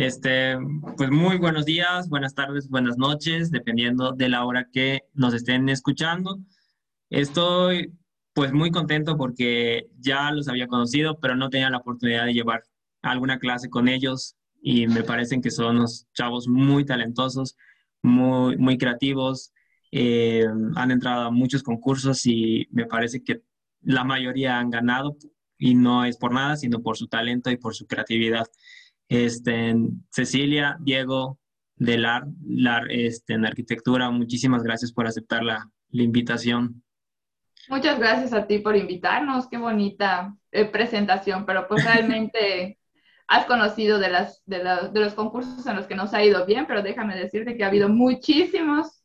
Este, pues muy buenos días, buenas tardes, buenas noches, dependiendo de la hora que nos estén escuchando. Estoy pues muy contento porque ya los había conocido, pero no tenía la oportunidad de llevar alguna clase con ellos y me parecen que son unos chavos muy talentosos, muy, muy creativos, eh, han entrado a muchos concursos y me parece que la mayoría han ganado y no es por nada, sino por su talento y por su creatividad. Este, Cecilia, Diego, de LAR, este, en arquitectura, muchísimas gracias por aceptar la, invitación. Muchas gracias a ti por invitarnos, qué bonita eh, presentación, pero pues realmente has conocido de, las, de, de, los concursos en los que nos ha ido bien, pero déjame decirte que ha habido muchísimos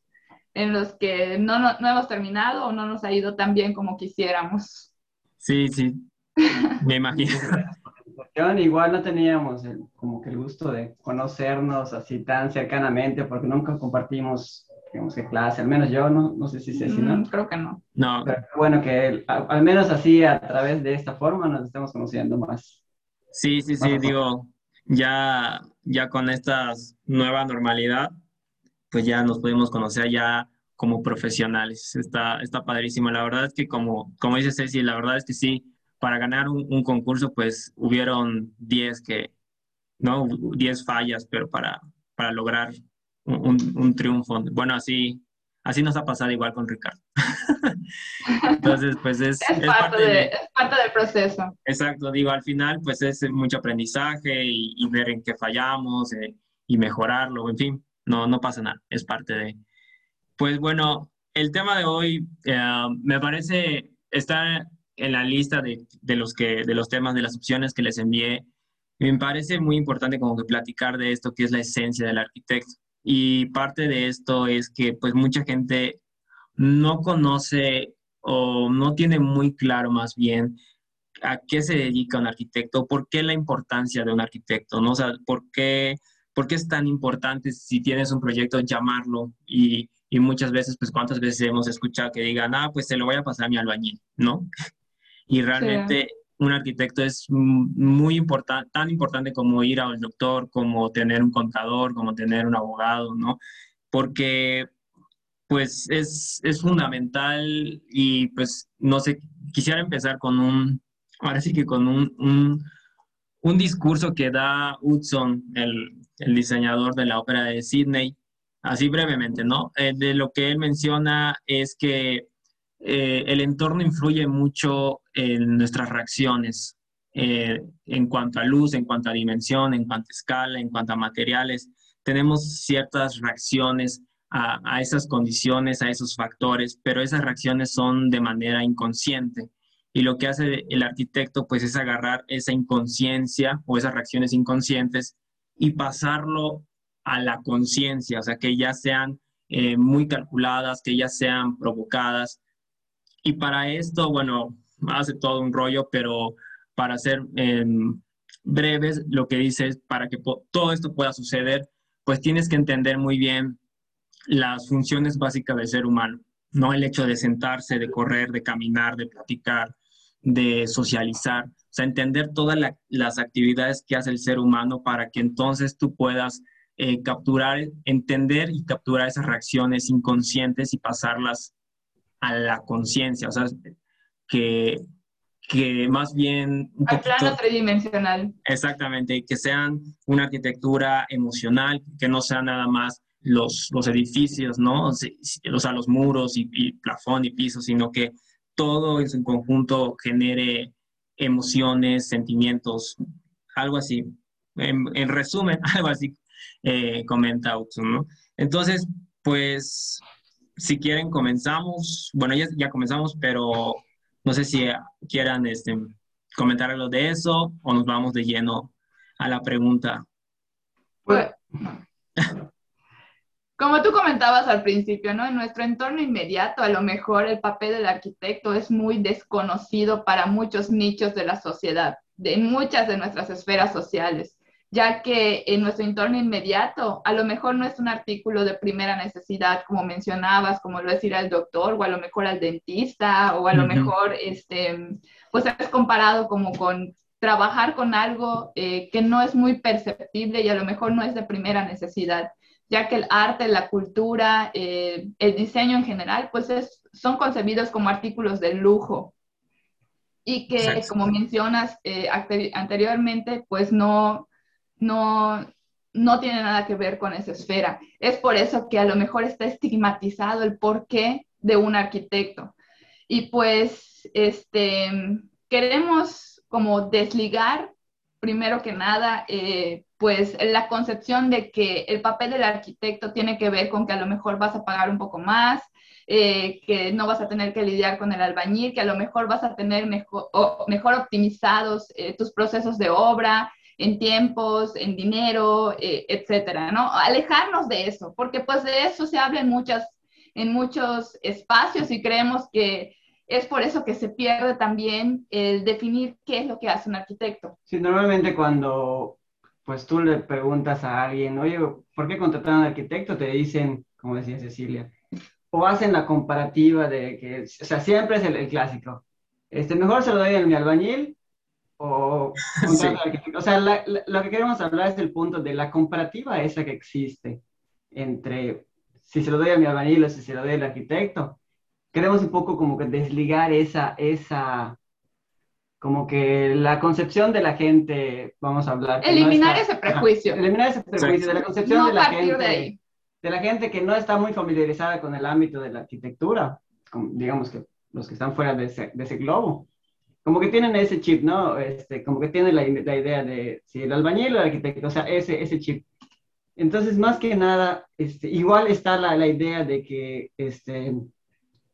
en los que no, no, no hemos terminado o no nos ha ido tan bien como quisiéramos. Sí, sí, me imagino. Igual no teníamos como que el gusto de conocernos así tan cercanamente porque nunca compartimos, digamos que clase, al menos yo no, no sé si sé si no. Mm, creo que no. No. Pero bueno, que al, menos así a través de esta forma nos estamos conociendo más. Sí, sí, sí, digo, ya, ya con esta nueva normalidad, pues ya nos pudimos conocer ya como profesionales. Está, está padrísimo. La verdad es que como, como dice Ceci, la verdad es que sí, para ganar un, concurso, pues hubieron 10 que, ¿no? 10 fallas, pero para, para lograr un, triunfo. Bueno, así, así nos ha pasado igual con Ricardo. Entonces, pues es, es, parte, de, parte, del proceso. Exacto, digo, al final, pues es mucho aprendizaje y, ver en qué fallamos eh, y mejorarlo, en fin, no, no pasa nada, es parte de... Pues bueno, el tema de hoy eh, me parece estar en la lista de, de, los que, de los temas, de las opciones que les envié, me parece muy importante como que platicar de esto, que es la esencia del arquitecto. Y parte de esto es que pues mucha gente no conoce o no tiene muy claro más bien a qué se dedica un arquitecto, por qué la importancia de un arquitecto, ¿no? O sea, por qué, por qué es tan importante si tienes un proyecto llamarlo y, y muchas veces, pues cuántas veces hemos escuchado que digan, ah, pues se lo voy a pasar a mi albañil, ¿no? Y realmente un arquitecto es muy importante, tan importante como ir al doctor, como tener un contador, como tener un abogado, ¿no? Porque pues es, es fundamental y pues no sé, quisiera empezar con un, ahora sí que con un, un, un discurso que da Hudson, el, el, diseñador de la ópera de Sydney, así brevemente, ¿no? Eh, de lo que él menciona es que eh, el entorno influye mucho en nuestras reacciones eh, en cuanto a luz, en cuanto a dimensión, en cuanto a escala, en cuanto a materiales. Tenemos ciertas reacciones a, esas condiciones, a esos factores, pero esas reacciones son de manera inconsciente. Y lo que hace el arquitecto, pues, es agarrar esa inconsciencia o esas reacciones inconscientes y pasarlo a la conciencia, o sea, que ya sean eh, muy calculadas, que ya sean provocadas, y para esto, bueno, hace todo un rollo, pero para ser em, breves, lo que dice es, para que todo esto pueda suceder, pues tienes que entender muy bien las funciones básicas del ser humano, no el hecho de sentarse, de correr, de caminar, de platicar, de socializar, o sea, entender todas las actividades que hace el ser humano para que entonces tú puedas eh, capturar, entender y capturar esas reacciones inconscientes y pasarlas a la conciencia, o sea, que, que más bien... Un Al plano tridimensional. Exactamente, que sean una arquitectura emocional, que no sean nada más los, los edificios, ¿no? O sea, los muros y, y plafón y piso, sino que todo en su conjunto genere emociones, sentimientos, algo así. En, en resumen, algo así eh, comenta Auxon, ¿no? Entonces, pues si quieren, comenzamos. Bueno, ya, ya comenzamos, pero no sé si quieran este, comentar algo de eso o nos vamos de lleno a la pregunta. Pues, como tú comentabas al principio, ¿no? En nuestro entorno inmediato, a lo mejor el papel del arquitecto es muy desconocido para muchos nichos de la sociedad, de muchas de nuestras esferas sociales ya que en nuestro entorno inmediato a lo mejor no es un artículo de primera necesidad, como mencionabas, como lo es ir al doctor o a lo mejor al dentista o a lo mejor, este, pues es comparado como con trabajar con algo eh, que no es muy perceptible y a lo mejor no es de primera necesidad, ya que el arte, la cultura, eh, el diseño en general, pues son concebidos como artículos de lujo. Y que, como mencionas eh, anteriormente, pues no, no, no tiene nada que ver con esa esfera. Es por eso que a lo mejor está estigmatizado el porqué de un arquitecto. Y pues este, queremos como desligar, primero que nada, eh, pues la concepción de que el papel del arquitecto tiene que ver con que a lo mejor vas a pagar un poco más, eh, que no vas a tener que lidiar con el albañil, que a lo mejor vas a tener mejor, mejor optimizados eh, tus procesos de obra, en tiempos, en dinero, eh, etcétera, ¿no? Alejarnos de eso, porque pues de eso se habla en, muchas, en muchos espacios y creemos que es por eso que se pierde también el definir qué es lo que hace un arquitecto. Sí, normalmente cuando pues tú le preguntas a alguien, oye, ¿por qué contratar a un arquitecto? Te dicen, como decía Cecilia, o hacen la comparativa de que, o sea, siempre es el, clásico. Este, mejor se lo doy a mi albañil o O sea, lo que queremos hablar es el punto de la comparativa esa que existe entre si se lo doy a mi albañil o si se lo doy al arquitecto. Queremos un poco como que desligar esa, esa, como que la concepción de la gente, vamos a hablar. Eliminar ese prejuicio. eliminar ese prejuicio de la concepción de la gente. De, de, la gente que no está muy familiarizada con el ámbito de la arquitectura, digamos que los que están fuera de ese, de ese globo como que tienen ese chip, ¿no? Este, como que tienen la, la idea de si el albañil o el arquitecto, o sea, ese, ese chip. Entonces, más que nada, este, igual está la, la, idea de que este,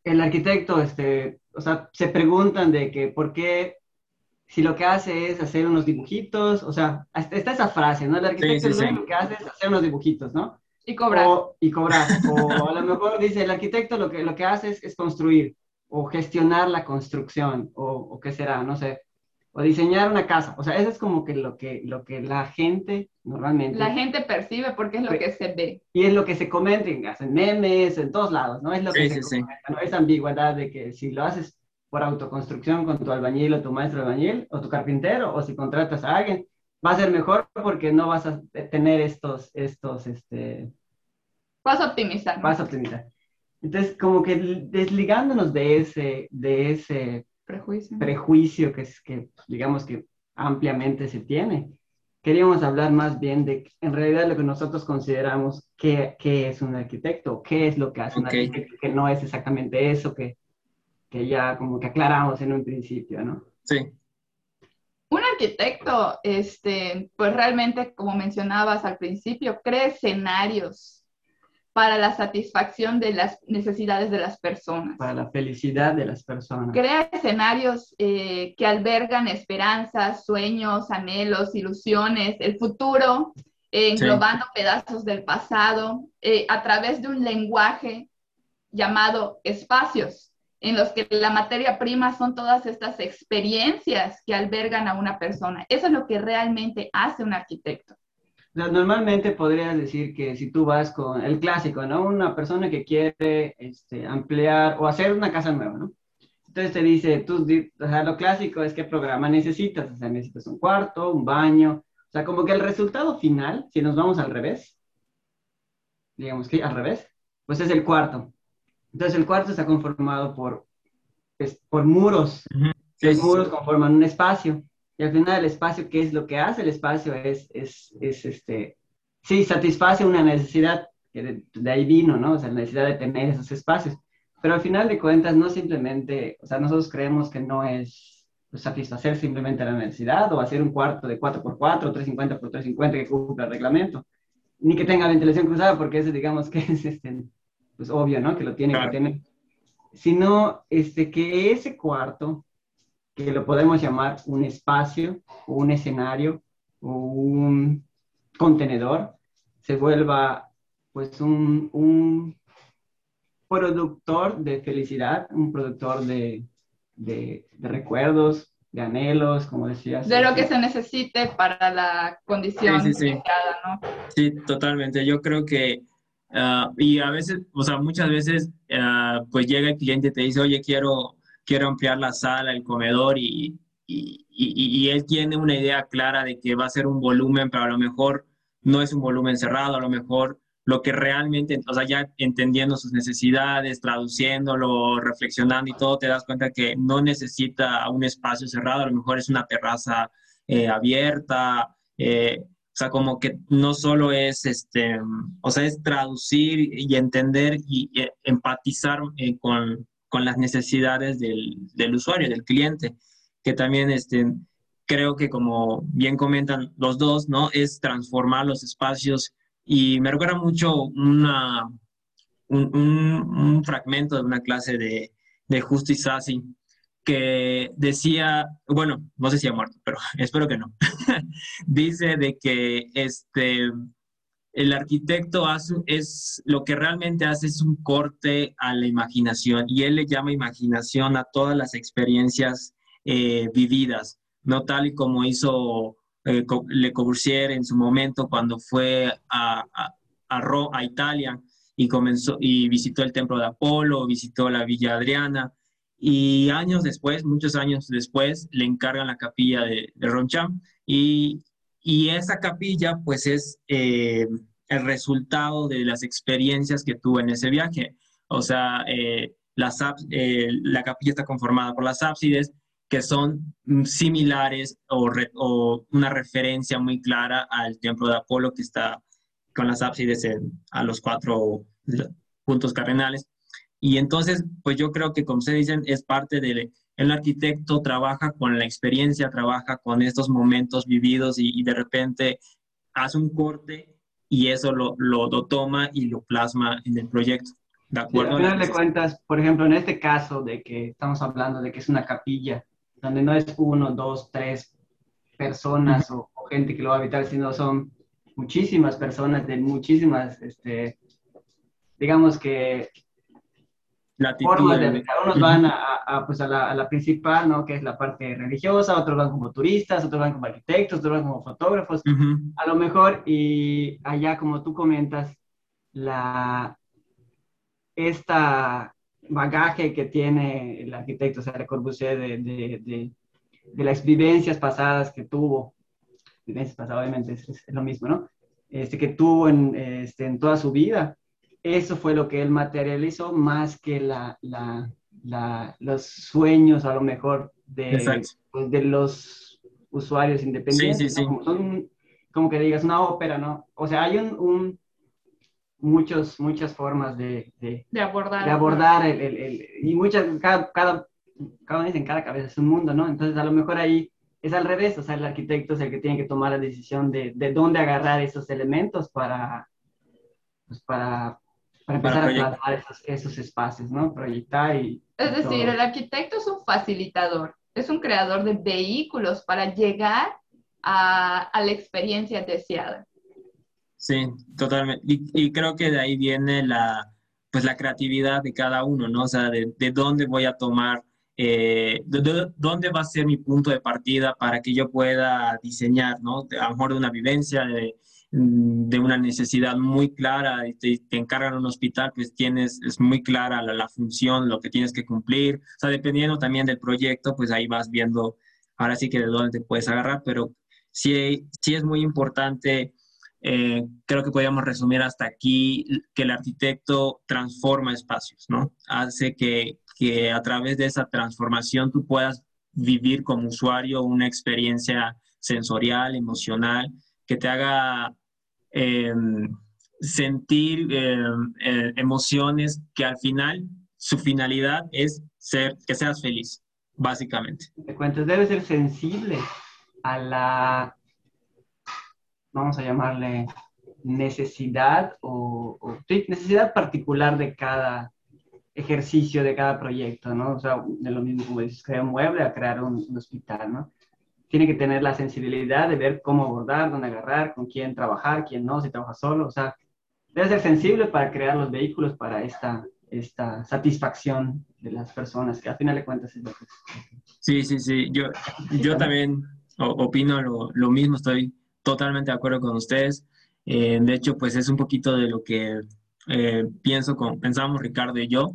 el arquitecto, este, o sea, se preguntan de que por qué, si lo que hace es hacer unos dibujitos, o sea, está esa frase, ¿no? El arquitecto lo que hace es hacer unos dibujitos, ¿no? Y cobrar. O, y cobrar. o a lo mejor dice, el arquitecto lo que, lo que hace es, es construir o gestionar la construcción, o, o, qué será, no sé, o diseñar una casa. O sea, eso es como que lo que, lo que la gente normalmente... La gente percibe porque es lo que se ve. Y es lo que se comenta, en memes, en todos lados, ¿no? Es lo que se comenta, ¿no? Esa ambigüedad de que si lo haces por autoconstrucción con tu albañil o tu maestro albañil o tu carpintero, o si contratas a alguien, va a ser mejor porque no vas a tener estos, estos, este... Vas a optimizar. Vas a optimizar. Entonces, como que desligándonos de ese, de ese prejuicio, prejuicio que, es, que, digamos que ampliamente se tiene, queríamos hablar más bien de, en realidad, lo que nosotros consideramos que, es un arquitecto, qué es lo que hace un arquitecto, que no es exactamente eso que, que ya como que aclaramos en un principio, ¿no? Sí. Un arquitecto, este, pues realmente, como mencionabas al principio, crea escenarios para la satisfacción de las necesidades de las personas. Para la felicidad de las personas. Crea escenarios eh, que albergan esperanzas, sueños, anhelos, ilusiones, el futuro, eh, englobando pedazos del pasado, eh, a través de un lenguaje llamado espacios, en los que la materia prima son todas estas experiencias que albergan a una persona. Eso es lo que realmente hace un arquitecto normalmente podrías decir que si tú vas con el clásico, ¿no? Una persona que quiere este, ampliar o hacer una casa nueva, ¿no? Entonces te dice, tú, o sea, lo clásico es qué programa necesitas, o sea, necesitas un cuarto, un baño, o sea, como que el resultado final, si nos vamos al revés, digamos que al revés, pues es el cuarto. Entonces el cuarto está conformado por, por muros, los muros conforman un espacio. Y al final el espacio, ¿qué es lo que hace? El espacio es, es, es este, sí, satisface una necesidad que de, ahí vino, ¿no? O sea, la necesidad de tener esos espacios. Pero al final de cuentas, no simplemente, o sea, nosotros creemos que no es pues, satisfacer simplemente la necesidad o hacer un cuarto de 4x4, 350 x 350 que cumpla el reglamento, ni que tenga ventilación cruzada, porque eso digamos que es este, pues, obvio, ¿no? Que lo tiene que tener. Sino este, que ese cuarto que lo podemos llamar un espacio o un escenario o un contenedor, se vuelva pues un, un productor de felicidad, un productor de, de, recuerdos, de anhelos, como decías. De lo que se necesite para la condición sí, sí, sí. ¿no? Sí, totalmente. Yo creo que, ah, y a veces, o sea, muchas veces, uh, pues llega el cliente y te dice, oye, quiero quiero ampliar la sala, el comedor y, y, él tiene una idea clara de que va a ser un volumen, pero a lo mejor no es un volumen cerrado, a lo mejor lo que realmente, o sea, ya entendiendo sus necesidades, traduciéndolo, reflexionando y todo, te das cuenta que no necesita un espacio cerrado, a lo mejor es una terraza eh, abierta, eh, o sea, como que no solo es, este, o sea, es traducir y entender y, empatizar eh, con, con, las necesidades del, del, usuario, del cliente, que también, este, creo que como bien comentan los dos, ¿no? Es transformar los espacios y me recuerda mucho una, un, un, fragmento de una clase de, de Justo Sassi que decía, bueno, no sé si ha muerto, pero espero que no. Dice de que este, el arquitecto hace, es lo que realmente hace es un corte a la imaginación y él le llama imaginación a todas las experiencias eh, vividas, no tal y como hizo eh, Le Corbusier en su momento cuando fue a, a, a, Italia y comenzó y visitó el templo de Apolo, visitó la Villa Adriana y años después, muchos años después, le encargan la capilla de, de Ronchamp y, y, esa capilla pues es eh, el resultado de las experiencias que tuvo en ese viaje. O sea, eh, la, la capilla está conformada por las ábsides, que son mm, similares o, una referencia muy clara al templo de Apolo que está con las ábsides a los cuatro puntos cardenales. Y entonces, pues yo creo que, como ustedes dicen, es parte del el arquitecto trabaja con la experiencia, trabaja con estos momentos vividos y, de repente hace un corte y eso lo, lo, toma y lo plasma en el proyecto. ¿De acuerdo? Sí, final de cuentas, por ejemplo, en este caso de que estamos hablando de que es una capilla, donde no es uno, dos, tres personas o, gente que lo va a habitar, sino son muchísimas personas de muchísimas, este, digamos que formas de. Unos van a, pues a, la, a, la, principal, ¿no? Que es la parte religiosa, otros van como turistas, otros van como arquitectos, otros van como fotógrafos. A lo mejor, y allá como tú comentas, la, esta bagaje que tiene el arquitecto o sea, Le Corbusier de, de, de, las vivencias pasadas que tuvo, vivencias pasadas obviamente es, lo mismo, ¿no? Este, que tuvo en, este, en toda su vida. Eso fue lo que él materializó más que la, la, la los sueños a lo mejor de, pues, de los usuarios independientes. Sí, sí, sí. Como, como que digas una ópera, ¿no? O sea, hay un, un muchos, muchas formas de, de, abordar, de abordar el, el, y muchas, cada, cada, cada en cada cabeza es un mundo, ¿no? Entonces a lo mejor ahí es al revés, o sea, el arquitecto es el que tiene que tomar la decisión de, de dónde agarrar esos elementos para, pues para, para empezar a plasmar esos, esos, espacios, ¿no? Proyectar y... Es decir, el arquitecto es un facilitador, es un creador de vehículos para llegar a, a la experiencia deseada. Sí, totalmente. Y, creo que de ahí viene la, pues la creatividad de cada uno, ¿no? O sea, de, de dónde voy a tomar, eh, de, dónde va a ser mi punto de partida para que yo pueda diseñar, ¿no? A lo mejor de una vivencia, de, de una necesidad muy clara, y te, encargan un hospital, pues tienes, es muy clara la, la, función, lo que tienes que cumplir. O sea, dependiendo también del proyecto, pues ahí vas viendo, ahora sí que de dónde te puedes agarrar, pero sí, sí es muy importante eh, creo que podríamos resumir hasta aquí que el arquitecto transforma espacios, ¿no? Hace que, que a través de esa transformación tú puedas vivir como usuario una experiencia sensorial, emocional, que te haga em, sentir em, eh, emociones que al final su finalidad es ser, que seas feliz, básicamente. Te cuento, debe ser sensible a la vamos a llamarle necesidad o, necesidad particular de cada ejercicio, de cada proyecto, ¿no? O sea, de lo mismo como dices, crear un mueble a crear un, hospital, ¿no? Tiene que tener la sensibilidad de ver cómo abordar, dónde agarrar, con quién trabajar, quién no, si trabaja solo, o sea, debe ser sensible para crear los vehículos para esta, esta satisfacción de las personas, que al final de cuentas es lo que... Sí, sí, sí, yo, yo también opino lo, lo mismo, estoy totalmente de acuerdo con ustedes. Eh, de hecho, pues es un poquito de lo que eh, pienso con, pensamos Ricardo y yo.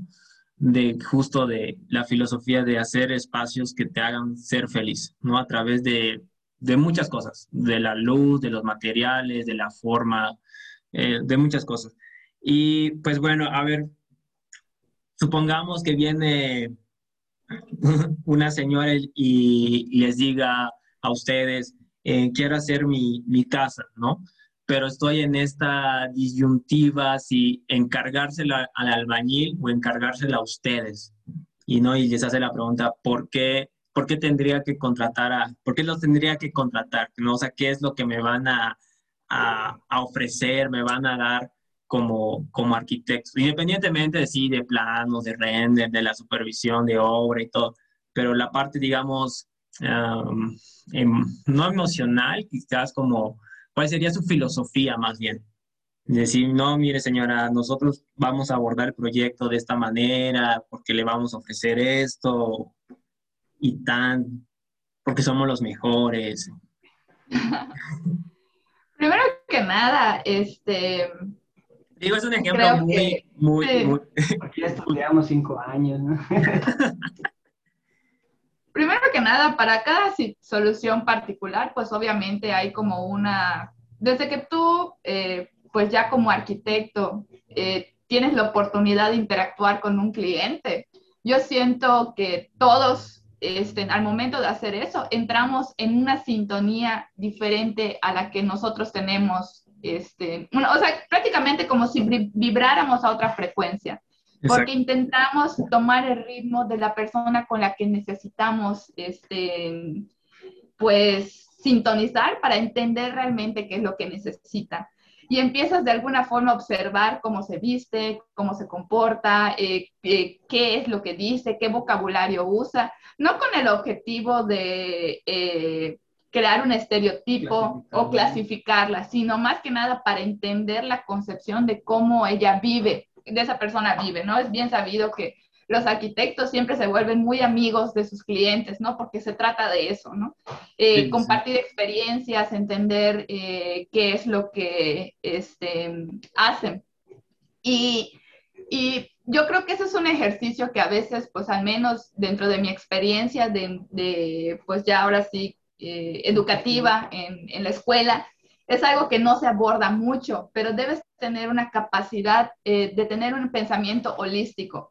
De justo de la filosofía de hacer espacios que te hagan ser feliz, ¿no? A través de, de muchas cosas, de la luz, de los materiales, de la forma, eh, de muchas cosas. Y pues bueno, a ver, supongamos que viene una señora y, les diga a ustedes, eh, quiero hacer mi, mi casa, ¿no? Pero estoy en esta disyuntiva si encargársela al albañil o encargársela a ustedes. Y no, y les hace la pregunta, ¿por qué, por qué tendría que contratar a, por qué los tendría que contratar? ¿No? O sea, ¿qué es lo que me van a, a, ofrecer, me van a dar como, como arquitectos? Independientemente de sí, de planos, de render, de la supervisión de obra y todo, pero la parte, digamos, em, no emocional, quizás como ¿Cuál sería su filosofía más bien? Decir, no, mire señora, nosotros vamos a abordar el proyecto de esta manera, porque le vamos a ofrecer esto y tan, porque somos los mejores. Primero que nada, este... Digo, es un ejemplo muy, muy, muy... Porque ya estudiamos cinco años, ¿no? Primero que nada, para cada solución particular, pues obviamente hay como una, desde que tú, eh, pues ya como arquitecto, eh, tienes la oportunidad de interactuar con un cliente, yo siento que todos, este, al momento de hacer eso, entramos en una sintonía diferente a la que nosotros tenemos, este, o sea, prácticamente como si vibráramos a otra frecuencia porque intentamos tomar el ritmo de la persona con la que necesitamos, este, pues, sintonizar para entender realmente qué es lo que necesita. Y empiezas de alguna forma a observar cómo se viste, cómo se comporta, eh, eh, qué es lo que dice, qué vocabulario usa, no con el objetivo de eh, crear un estereotipo o clasificarla, sino más que nada para entender la concepción de cómo ella vive de esa persona vive, ¿no? Es bien sabido que los arquitectos siempre se vuelven muy amigos de sus clientes, ¿no? Porque se trata de eso, ¿no? Eh, compartir experiencias, entender eh, qué es lo que este, hacen. Y, y, yo creo que ese es un ejercicio que a veces, pues al menos dentro de mi experiencia de, de pues ya ahora sí, eh, educativa en, en la escuela, es algo que no se aborda mucho, pero debes tener una capacidad eh, de tener un pensamiento holístico,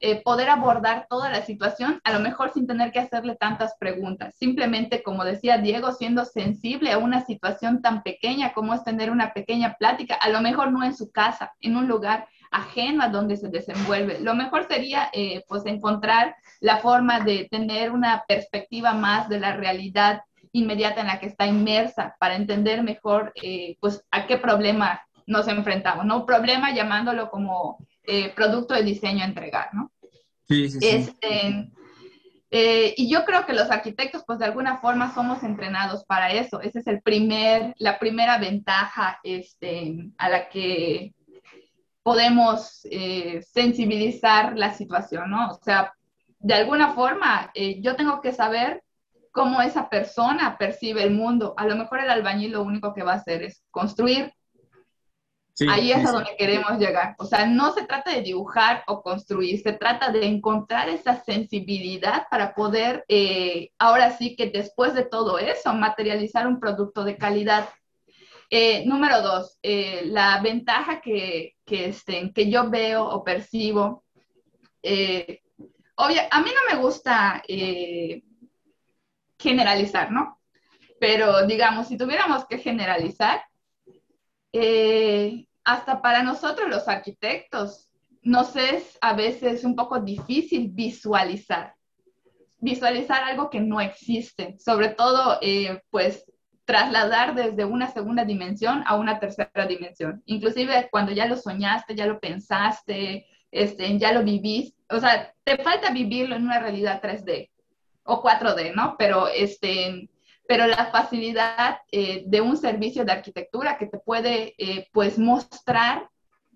eh, poder abordar toda la situación, a lo mejor sin tener que hacerle tantas preguntas, simplemente, como decía Diego, siendo sensible a una situación tan pequeña como es tener una pequeña plática, a lo mejor no en su casa, en un lugar ajeno a donde se desenvuelve. Lo mejor sería, eh, pues, encontrar la forma de tener una perspectiva más de la realidad inmediata en la que está inmersa para entender mejor eh, pues a qué problema nos enfrentamos, ¿no? Problema llamándolo como eh, producto de diseño a entregar, ¿no? Sí, sí, sí. Este, eh, y yo creo que los arquitectos, pues de alguna forma somos entrenados para eso. Esa es el primer, la primera ventaja este, a la que podemos sensibilizar la situación, ¿no? O sea, de alguna forma, yo tengo que saber cómo esa persona percibe el mundo. A lo mejor el albañil lo único que va a hacer es construir. Ahí es a donde queremos llegar. O sea, no se trata de dibujar o construir, se trata de encontrar esa sensibilidad para poder, eh, ahora sí que después de todo eso, materializar un producto de calidad. Eh, número dos, eh, la ventaja que, que, este, que yo veo o percibo. obvio, a mí no me gusta generalizar, ¿no? Pero digamos, si tuviéramos que generalizar, eh, hasta para nosotros los arquitectos nos es a veces un poco difícil visualizar, visualizar algo que no existe, sobre todo eh, pues trasladar desde una segunda dimensión a una tercera dimensión. Inclusive cuando ya lo soñaste, ya lo pensaste, este, ya lo viviste, o sea, te falta vivirlo en una realidad 3D o 4D, ¿no? Pero, este, pero la facilidad eh, de un servicio de arquitectura que te puede, eh, pues, mostrar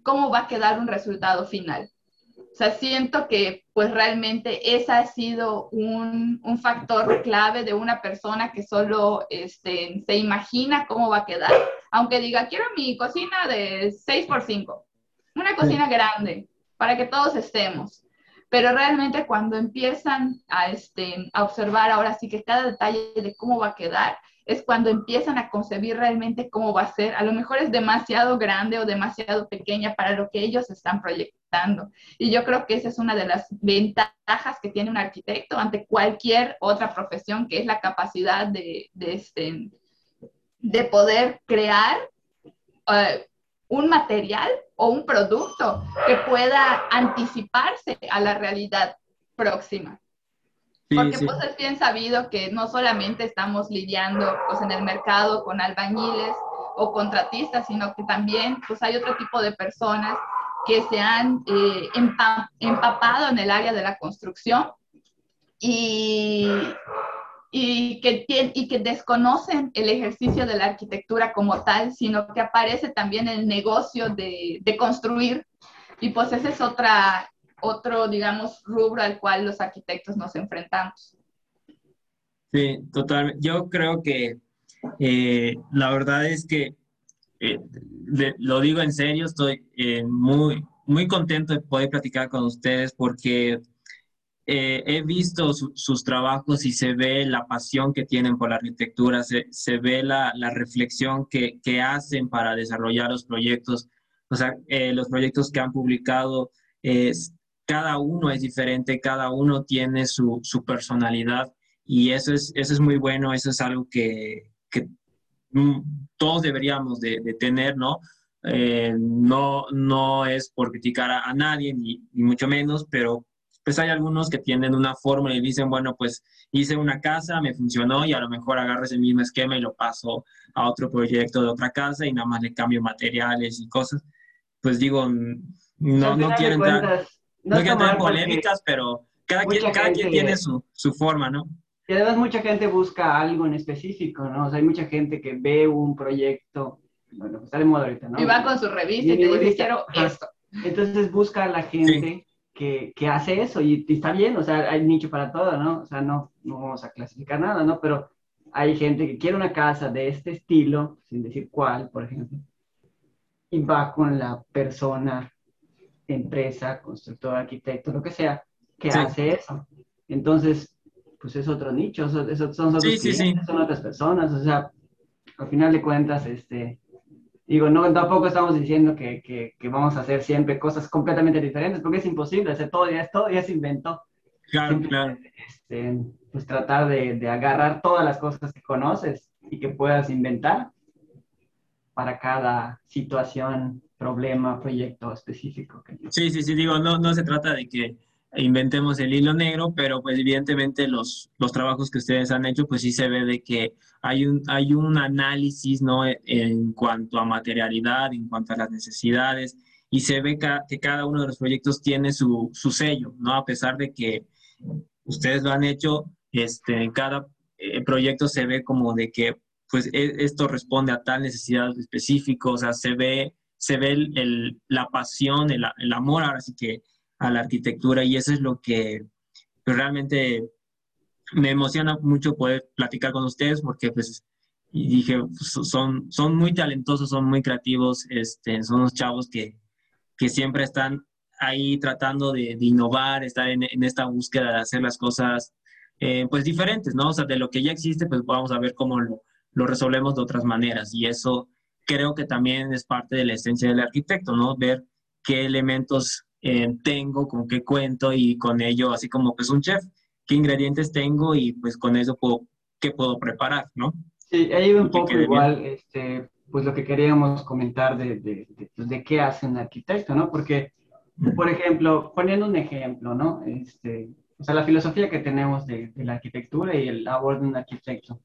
cómo va a quedar un resultado final. O sea, siento que, pues, realmente ese ha sido un, un factor clave de una persona que solo este, se imagina cómo va a quedar. Aunque diga, quiero mi cocina de 6x5, una cocina grande, para que todos estemos pero realmente cuando empiezan a, este, a observar ahora sí que cada detalle de cómo va a quedar, es cuando empiezan a concebir realmente cómo va a ser. A lo mejor es demasiado grande o demasiado pequeña para lo que ellos están proyectando. Y yo creo que esa es una de las ventajas que tiene un arquitecto ante cualquier otra profesión, que es la capacidad de, de, este, de poder crear uh, un material o un producto que pueda anticiparse a la realidad próxima. Porque pues es bien sabido que no solamente estamos lidiando pues en el mercado con albañiles o contratistas, sino que también pues hay otro tipo de personas que se han eh, empapado en el área de la construcción y, y, que, y que desconocen el ejercicio de la arquitectura como tal, sino que aparece también el negocio de, de construir. Y pues esa es otra, otro, digamos, rubro al cual los arquitectos nos enfrentamos. Sí, totalmente. Yo creo que eh, la verdad es que, eh, lo digo en serio, estoy eh, muy, muy contento de poder platicar con ustedes porque he visto sus trabajos y se ve la pasión que tienen por la arquitectura, se, se ve la, la reflexión que, que, hacen para desarrollar los proyectos, o sea, los proyectos que han publicado. es cada uno es diferente, cada uno tiene su, personalidad y eso es, eso es muy bueno, eso es algo que, mm, todos deberíamos de, tener, ¿no? Eh, no, no es por criticar a, nadie, ni, mucho menos, pero pues hay algunos que tienen una fórmula y dicen, bueno, pues hice una casa, me funcionó y a lo mejor agarro ese mismo esquema y lo paso a otro proyecto de otra casa y nada más le cambio materiales y cosas. Pues digo, no, no quiero entrar no, hay que tener polémicas, pero cada quien, cada quien tiene su, su, forma, ¿no? Y además mucha gente busca algo en específico, ¿no? O sea, hay mucha gente que ve un proyecto, bueno, está de moda ahorita, ¿no? Y va con su revista y, te dice, quiero esto. Entonces busca a la gente que, que, hace eso y, está bien, o sea, hay nicho para todo, ¿no? O sea, no, no vamos a clasificar nada, ¿no? Pero hay gente que quiere una casa de este estilo, sin decir cuál, por ejemplo, y va con la persona empresa, constructor, arquitecto, lo que sea, que hace eso. Entonces, pues es otro nicho, son, son otros clientes, son otras personas, o sea, al final de cuentas, este, digo, no, tampoco estamos diciendo que, que, que, vamos a hacer siempre cosas completamente diferentes, porque es imposible, hacer todo ya, todo ya se inventó. Claro, claro. Este, pues tratar de, de agarrar todas las cosas que conoces y que puedas inventar para cada situación problema, proyecto específico. Sí, sí, sí, digo, no, no se trata de que inventemos el hilo negro, pero pues evidentemente los, los trabajos que ustedes han hecho, pues sí se ve de que hay un, hay un análisis, ¿no? En cuanto a materialidad, en cuanto a las necesidades, y se ve que cada uno de los proyectos tiene su, su sello, ¿no? A pesar de que ustedes lo han hecho, este, cada eh, proyecto se ve como de que, pues e, esto responde a tal necesidad específica, o sea, se ve se ve el, la pasión, el, el, amor ahora sí que a la arquitectura y eso es lo que pues, realmente me emociona mucho poder platicar con ustedes porque pues dije, pues, son, son muy talentosos, son muy creativos, este, son unos chavos que, que siempre están ahí tratando de, innovar, estar en, en, esta búsqueda de hacer las cosas eh, pues diferentes, ¿no? O sea, de lo que ya existe, pues vamos a ver cómo lo, lo resolvemos de otras maneras y eso creo que también es parte de la esencia del arquitecto, ¿no? Ver qué elementos eh, tengo, con qué cuento y con ello, así como pues un chef, qué ingredientes tengo y pues con eso puedo, qué puedo preparar, ¿no? Sí, ahí un poco igual, este, pues lo que queríamos comentar de, de, de, pues, de, qué hace un arquitecto, ¿no? Porque, por ejemplo, poniendo un ejemplo, ¿no? Este, o sea, la filosofía que tenemos de, de la arquitectura y el labor de un arquitecto.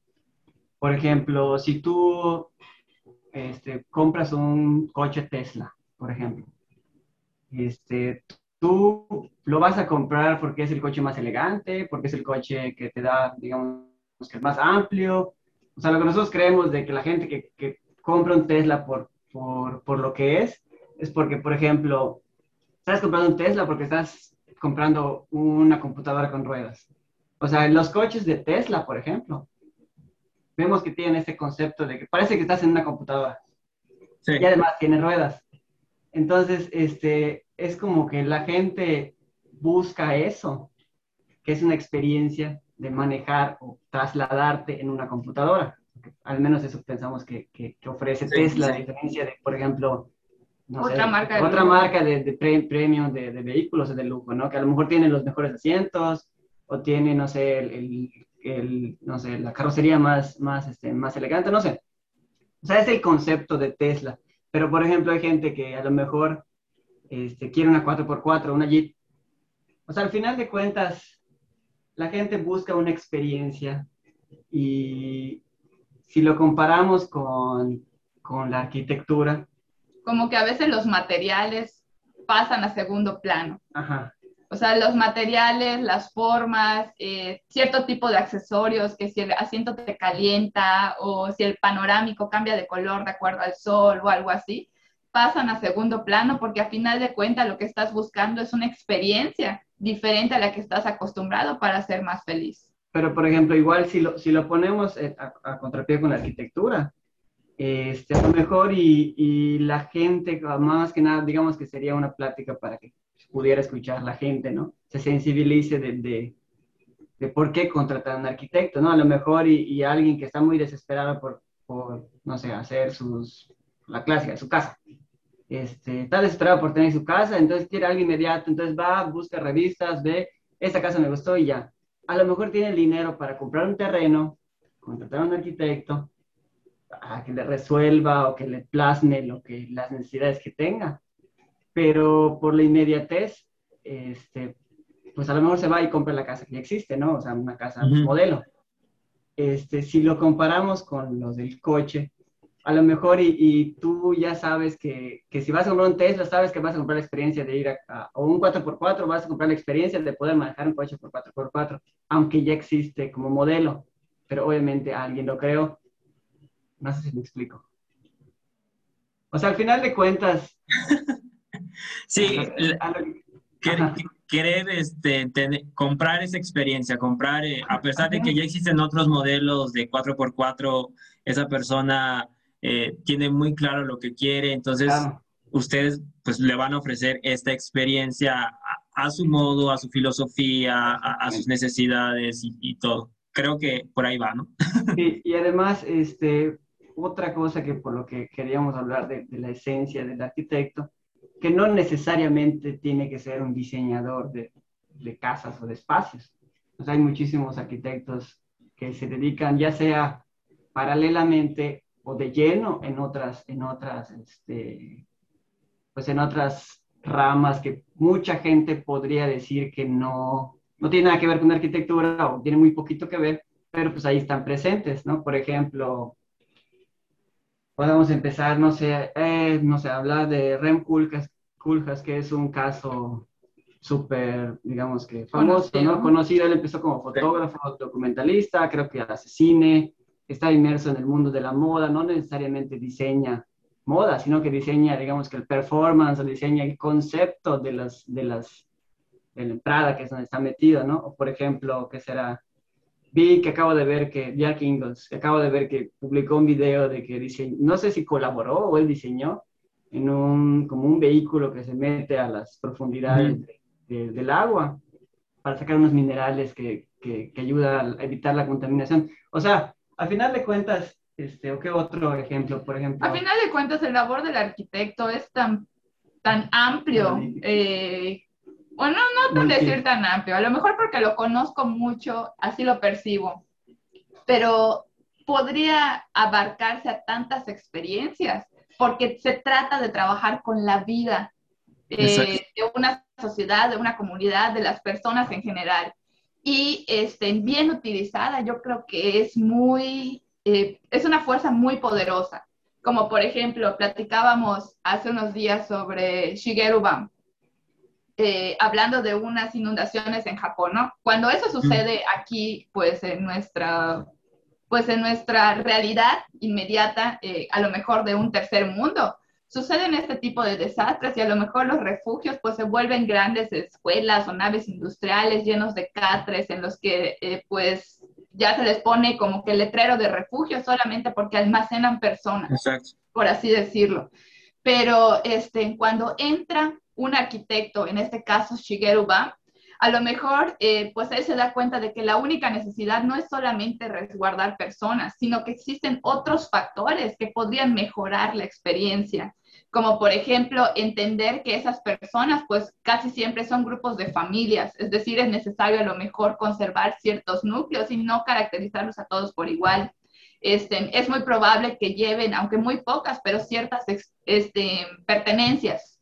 Por ejemplo, si tú este, compras un coche Tesla, por ejemplo, este, tú lo vas a comprar porque es el coche más elegante, porque es el coche que te da, digamos, que es más amplio. O sea, lo que nosotros creemos de que la gente que, que compra un Tesla por, por, por, lo que es, es porque, por ejemplo, estás comprando un Tesla porque estás comprando una computadora con ruedas. O sea, los coches de Tesla, por ejemplo, vemos que tienen este concepto de que parece que estás en una computadora. Sí. Y además tiene ruedas. Entonces, este, es como que la gente busca eso, que es una experiencia de manejar o trasladarte en una computadora. Al menos eso pensamos que, que, ofrece Tesla, a diferencia de, por ejemplo, otra marca, de, otra marca de, de premium de, de, vehículos de lujo, ¿no? Que a lo mejor tiene los mejores asientos o tiene, no sé, el, el, no sé, la carrocería más, más, este, más elegante, no sé. O sea, es el concepto de Tesla. Pero, por ejemplo, hay gente que a lo mejor este, quiere una 4x4, una Jeep. O sea, al final de cuentas, la gente busca una experiencia y si lo comparamos con, con la arquitectura. Como que a veces los materiales pasan a segundo plano. O sea, los materiales, las formas, eh, cierto tipo de accesorios, que si el asiento te calienta o si el panorámico cambia de color de acuerdo al sol o algo así, pasan a segundo plano porque a final de cuentas lo que estás buscando es una experiencia diferente a la que estás acostumbrado para ser más feliz. Pero, por ejemplo, igual si lo, si lo ponemos eh, a, contrapié con la arquitectura, este, a lo mejor y, y, la gente, más que nada, digamos que sería una plática para que pudiera escuchar la gente, ¿no? Se sensibilice de, de, por qué contratar a un arquitecto, ¿no? A lo mejor y, y alguien que está muy desesperado por, por, no sé, hacer sus, la clásica, su casa este, está desesperado por tener su casa, entonces quiere algo inmediato, entonces va, busca revistas, ve, esta casa me gustó y ya. A lo mejor tiene el dinero para comprar un terreno, contratar a un arquitecto, a que le resuelva o que le plasme lo que, las necesidades que tenga. Pero por la inmediatez, este, pues a lo mejor se va y compra la casa que ya existe, ¿no? O sea, una casa modelo. Este, si lo comparamos con los del coche, a lo mejor y, tú ya sabes que, que, si vas a comprar un Tesla, sabes que vas a comprar la experiencia de ir a, o un 4x4, vas a comprar la experiencia de poder manejar un coche por 4x4, aunque ya existe como modelo, pero obviamente alguien lo creó. No sé si me explico. O sea, al final de cuentas... sí, querer este, comprar esa experiencia, comprar, eh, a pesar de que ya existen otros modelos de 4x4, esa persona eh, tiene muy claro lo que quiere, entonces ustedes pues le van a ofrecer esta experiencia a, su modo, a su filosofía, a, sus necesidades y, todo. Creo que por ahí va, ¿no? Sí, y además, este, otra cosa que por lo que queríamos hablar de, la esencia del arquitecto, que no necesariamente tiene que ser un diseñador de, de casas o de espacios. hay muchísimos arquitectos que se dedican ya sea paralelamente o de lleno en otras, en otras, este, pues en otras ramas que mucha gente podría decir que no, no tiene nada que ver con arquitectura o tiene muy poquito que ver, pero pues ahí están presentes, ¿no? Por ejemplo, podemos empezar, no sé, eh, no sé, hablar de Rem Koolhaas, que es un caso súper, digamos que famoso, Conocido. ¿no? Conocido, él empezó como fotógrafo, documentalista, creo que hace cine, está inmerso en el mundo de la moda, no necesariamente diseña moda, sino que diseña, digamos que el performance, o diseña el concepto de las, de las, de la entrada que es donde está metido, ¿no? O por ejemplo, ¿qué será? Vi que acabo de ver que Jack Ingalls, que acabo de ver que publicó un video de que dice, no sé si colaboró o él diseñó en un, como un vehículo que se mete a las profundidades del agua para sacar unos minerales que, que, que ayuda a evitar la contaminación. O sea, a final de cuentas, este, ¿o qué otro ejemplo, por ejemplo? A final de cuentas, el labor del arquitecto es tan, tan amplio, eh, o no, no tan decir tan amplio, a lo mejor porque lo conozco mucho, así lo percibo, pero podría abarcarse a tantas experiencias, porque se trata de trabajar con la vida eh, de una sociedad, de una comunidad, de las personas en general y este, bien utilizada, yo creo que es muy, eh, es una fuerza muy poderosa. Como por ejemplo, platicábamos hace unos días sobre Shigeru Ban, eh, hablando de unas inundaciones en Japón, ¿no? Cuando eso sucede aquí, pues en nuestra, pues en nuestra realidad inmediata, eh, a lo mejor de un tercer mundo, suceden este tipo de desastres y a lo mejor los refugios pues se vuelven grandes escuelas o naves industriales llenos de catres en los que eh, pues ya se les pone como que el letrero de refugio solamente porque almacenan personas, por así decirlo. Pero este, cuando entra un arquitecto, en este caso Shigeru Ba, a lo mejor, eh, pues él se da cuenta de que la única necesidad no es solamente resguardar personas, sino que existen otros factores que podrían mejorar la experiencia, como por ejemplo entender que esas personas pues casi siempre son grupos de familias, es decir, es necesario a lo mejor conservar ciertos núcleos y no caracterizarlos a todos por igual. Este, es muy probable que lleven, aunque muy pocas, pero ciertas este, pertenencias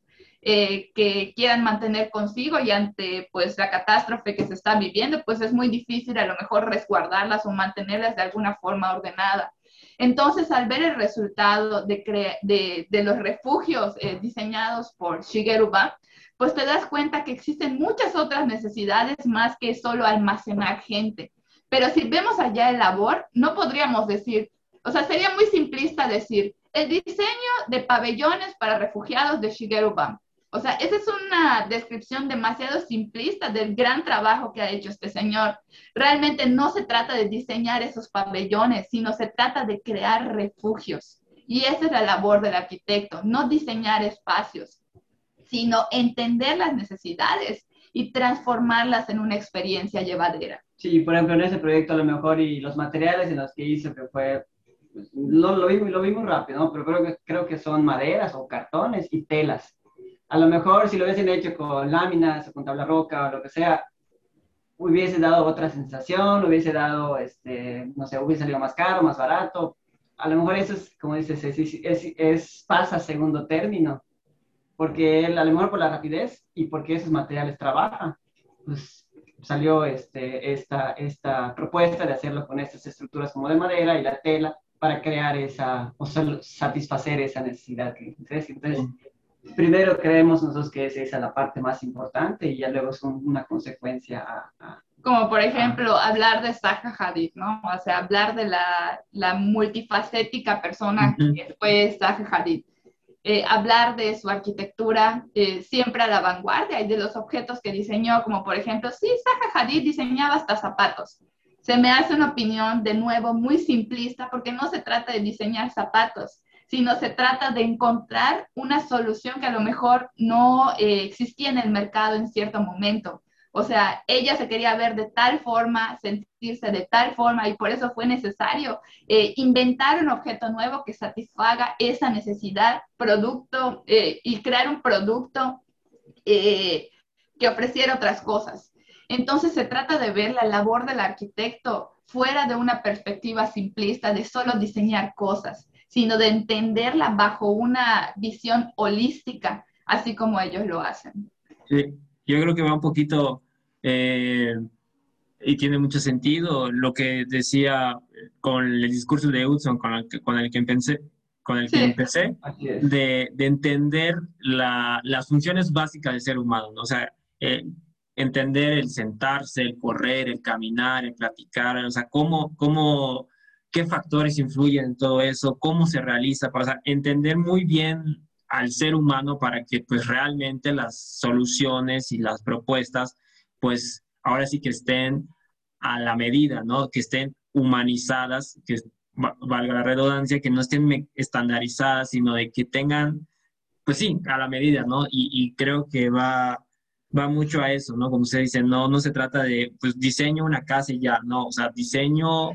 eh, que quieran mantener consigo y ante pues la catástrofe que se está viviendo, pues es muy difícil a lo mejor resguardarlas o mantenerlas de alguna forma ordenada. Entonces, al ver el resultado de, de, los refugios eh, diseñados por Shigeru Ba, pues te das cuenta que existen muchas otras necesidades más que solo almacenar gente. Pero si vemos allá el labor, no podríamos decir, o sea, sería muy simplista decir, el diseño de pabellones para refugiados de Shigeru Ba o sea, esa es una descripción demasiado simplista del gran trabajo que ha hecho este señor. Realmente no se trata de diseñar esos pabellones, sino se trata de crear refugios. Y esa es la labor del arquitecto, no diseñar espacios, sino entender las necesidades y transformarlas en una experiencia llevadera. Sí, por ejemplo, en ese proyecto a lo mejor y los materiales en los que hizo, que fue, pues, lo, lo, vi, lo vi muy rápido, ¿no? pero creo que, creo que son maderas o cartones y telas a lo mejor si lo hubiesen hecho con láminas o con tabla roca o lo que sea, hubiese dado otra sensación, hubiese dado, este, no sé, hubiese salido más caro, más barato. A lo mejor eso es, como dices, es, pasa segundo término, porque él, a lo mejor por la rapidez y porque esos materiales trabajan, pues salió este, esta, esta propuesta de hacerlo con estas estructuras como de madera y la tela para crear esa, o satisfacer esa necesidad que Entonces, primero creemos nosotros que esa es la parte más importante y ya luego es una consecuencia a, como por ejemplo hablar de Zaha Hadid, ¿no? O sea, hablar de la, la multifacética persona que fue Zaha Hadid. Eh, hablar de su arquitectura eh, siempre a la vanguardia y de los objetos que diseñó, como por ejemplo, sí, Zaha Hadid diseñaba hasta zapatos. Se me hace una opinión de nuevo muy simplista porque no se trata de diseñar zapatos, sino se trata de encontrar una solución que a lo mejor no eh, existía en el mercado en cierto momento. O sea, ella se quería ver de tal forma, sentirse de tal forma y por eso fue necesario eh, inventar un objeto nuevo que satisfaga esa necesidad, producto eh, y crear un producto que ofreciera otras cosas. Entonces se trata de ver la labor del arquitecto fuera de una perspectiva simplista de solo diseñar cosas, sino de entenderla bajo una visión holística, así como ellos lo hacen. Sí, yo creo que va un poquito, eh, y tiene mucho sentido, lo que decía con el discurso de Hudson, con el que, con el que empecé, con el que empecé de, de, entender la, las funciones básicas del ser humano, o sea, eh, entender el sentarse, el correr, el caminar, el platicar, o sea, cómo, cómo qué factores influyen en todo eso, cómo se realiza, para entender muy bien al ser humano para que pues realmente las soluciones y las propuestas pues ahora sí que estén a la medida, ¿no? Que estén humanizadas, que valga la redundancia, que no estén estandarizadas, sino de que tengan, pues sí, a la medida, ¿no? Y, y creo que va, va mucho a eso, ¿no? Como usted dice, no, no se trata de, pues diseño una casa y ya, no, o sea, diseño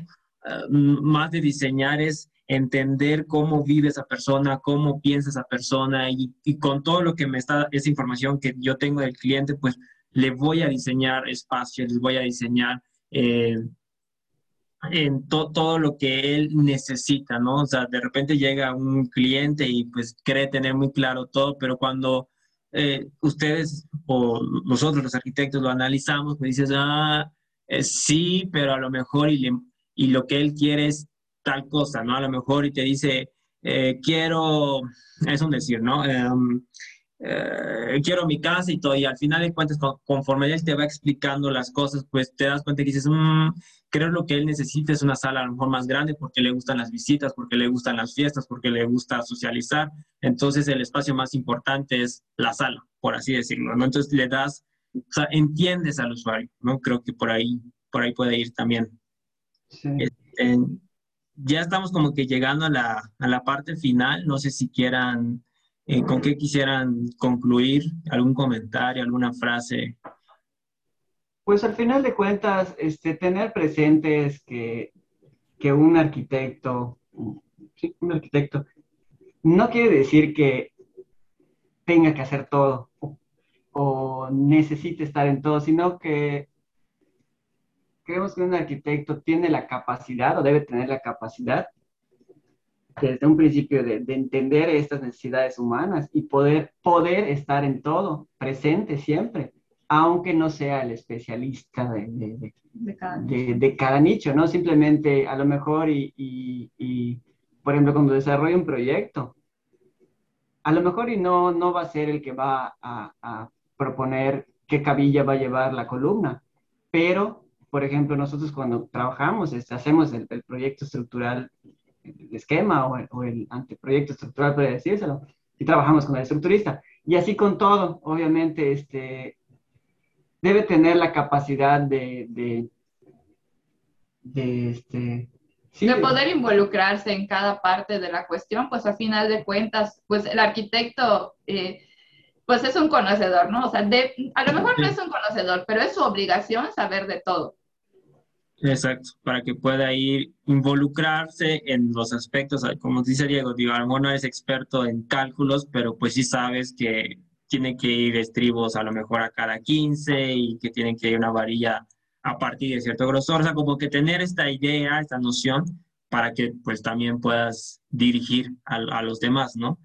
más de diseñar es entender cómo vive esa persona, cómo piensa esa persona y, con todo lo que me está, esa información que yo tengo del cliente, pues le voy a diseñar espacios, les voy a diseñar eh, en todo lo que él necesita, ¿no? O sea, de repente llega un cliente y pues cree tener muy claro todo, pero cuando eh, ustedes o nosotros los arquitectos lo analizamos, pues dices, ah, eh, sí, pero a lo mejor y le, y lo que él quiere es tal cosa, ¿no? A lo mejor y te dice, eh, quiero, es un decir, ¿no? Em, eh, quiero mi casa y todo, y al final de cuentas, conforme él te va explicando las cosas, pues te das cuenta que dices, mmm, creo lo que él necesita es una sala a lo mejor más grande porque le gustan las visitas, porque le gustan las fiestas, porque le gusta socializar. Entonces el espacio más importante es la sala, por así decirlo, ¿no? Entonces le das, o sea, entiendes al usuario, ¿no? Creo que por ahí, por ahí puede ir también. Este, ya estamos como que llegando a la, a la parte final. No sé si quieran, eh, con qué quisieran concluir, algún comentario, alguna frase. Pues al final de cuentas, este, tener presentes que, que un arquitecto, sí, un arquitecto, no quiere decir que tenga que hacer todo o, necesite estar en todo, sino que creemos que un arquitecto tiene la capacidad o debe tener la capacidad desde un principio de, entender estas necesidades humanas y poder, poder estar en todo, presente siempre aunque no sea el especialista de, de, cada, nicho, ¿no? Simplemente a lo mejor y, y, por ejemplo, cuando desarrolla un proyecto, a lo mejor y no, no va a ser el que va a, a proponer qué cabilla va a llevar la columna, pero, por ejemplo, nosotros cuando trabajamos, este, hacemos el, proyecto estructural, el esquema o el, o el anteproyecto estructural, puede decírselo, y trabajamos con el estructurista. Y así con todo, obviamente, este, debe tener la capacidad de, de, de, este, de poder involucrarse en cada parte de la cuestión, pues a final de cuentas, pues el arquitecto, eh, pues es un conocedor, ¿no? O sea, a lo mejor no es un conocedor, pero es su obligación saber de todo. Exacto, para que pueda ir involucrarse en los aspectos, como dice Diego, digo, a lo mejor no es experto en cálculos, pero pues sí sabes que tiene que ir estribos a lo mejor a cada 15 y que tienen que ir una varilla a partir de cierto grosor, o sea, como que tener esta idea, esta noción para que pues también puedas dirigir a, los demás, ¿no?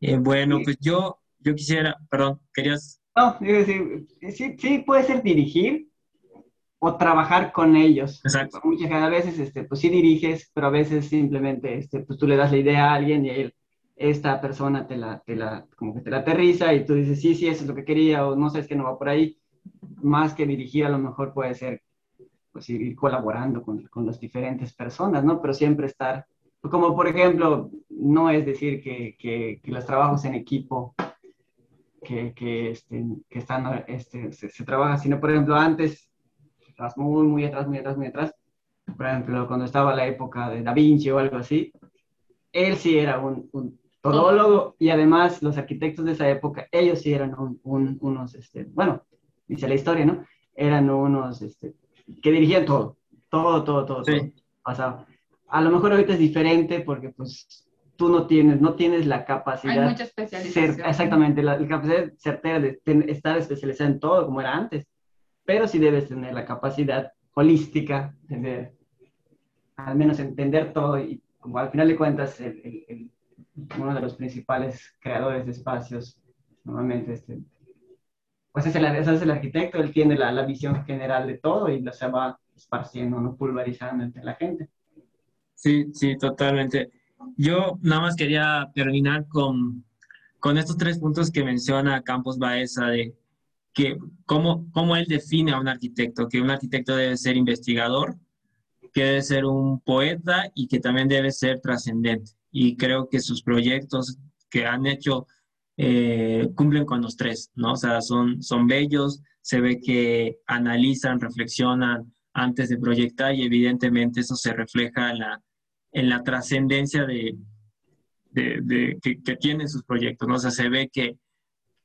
Eh, bueno, pues yo, yo quisiera, perdón, querías... No, decir, sí, sí puede ser dirigir o trabajar con ellos. Exacto. Muchas a veces, este, pues sí diriges, pero a veces simplemente, este, pues tú le das la idea a alguien y él esta persona te la, te la, como que te la aterriza y tú dices, sí, sí, eso es lo que quería, o no sé, es que no va por ahí. Más que dirigir, a lo mejor puede ser, pues, ir colaborando con, con las diferentes personas, ¿no? Pero siempre estar, como por ejemplo, no es decir que, que, los trabajos en equipo que, que, este, que están, este, se, se, trabaja, sino por ejemplo, antes, estás muy, muy atrás, muy atrás, muy atrás, por ejemplo, cuando estaba la época de Da Vinci o algo así, él sí era un, un todólogo y además los arquitectos de esa época, ellos sí eran unos, este, bueno, dice la historia, ¿no? Eran unos este, que dirigían todo, todo, todo, todo, sí. pasaba. A lo mejor ahorita es diferente porque pues tú no tienes, no tienes la capacidad. Hay mucha especialización. exactamente, la, capacidad certera de estar especializado en todo como era antes, pero sí debes tener la capacidad holística de al menos entender todo y como al final de cuentas el, el uno de los principales creadores de espacios, normalmente este, pues es el, es el arquitecto, él tiene la, la, visión general de todo y lo se va esparciendo, ¿no? pulverizando entre la gente. Sí, sí, totalmente. Yo nada más quería terminar con, con estos tres puntos que menciona Campos Baeza de que cómo, cómo él define a un arquitecto, que un arquitecto debe ser investigador, que debe ser un poeta y que también debe ser trascendente y creo que sus proyectos que han hecho eh, cumplen con los tres, ¿no? O sea, son, son bellos, se ve que analizan, reflexionan antes de proyectar y evidentemente eso se refleja en la, en la trascendencia de, de, que, que, tienen sus proyectos, ¿no? O sea, se ve que,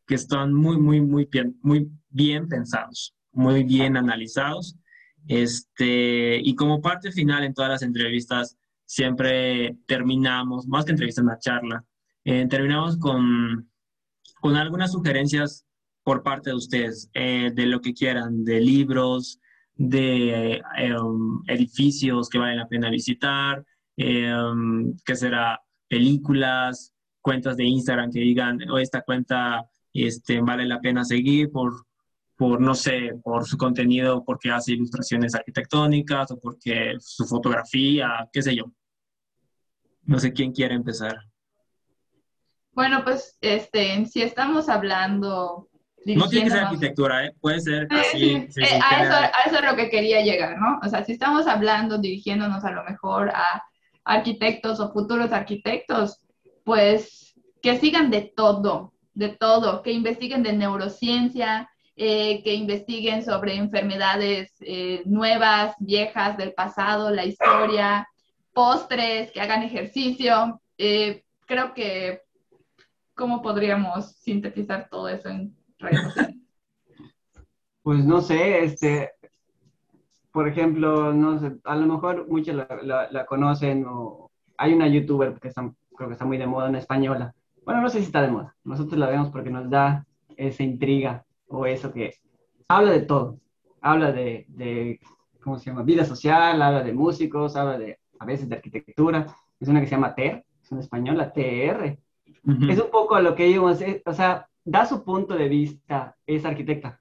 que están muy, muy, muy bien, muy bien pensados, muy bien analizados. Este, y como parte final en todas las entrevistas, siempre terminamos, más que entrevista, una charla, eh, terminamos con, con algunas sugerencias por parte de ustedes, eh, de lo que quieran, de libros, de eh, edificios que valen la pena visitar, um, que será películas, cuentas de Instagram que digan, o oh, esta cuenta este, vale la pena seguir por, por, no sé, por su contenido, porque hace ilustraciones arquitectónicas o porque su fotografía, qué sé yo. No sé quién quiere empezar. Bueno, pues este, si estamos hablando... No tiene que ser arquitectura, ¿eh? puede ser así. Eh, a, eso, a, eso, es lo que quería llegar, ¿no? O sea, si estamos hablando, dirigiéndonos a lo mejor a arquitectos o futuros arquitectos, pues que sigan de todo, de todo, que investiguen de neurociencia, eh, que investiguen sobre enfermedades eh, nuevas, viejas, del pasado, la historia, postres, que hagan ejercicio. Eh, creo que, ¿cómo podríamos sintetizar todo eso en redes Pues no sé, este, por ejemplo, no sé, a lo mejor muchos la, conocen o hay una youtuber que creo que está muy de moda, una española. Bueno, no sé si está de moda. Nosotros la vemos porque nos da esa intriga o eso que habla de todo. Habla de, de ¿cómo se llama? Vida social, habla de músicos, habla de, a veces de arquitectura. Es una que se llama TER, es una española, TR. Es un poco a lo que ellos, o sea, da su punto de vista, es arquitecta.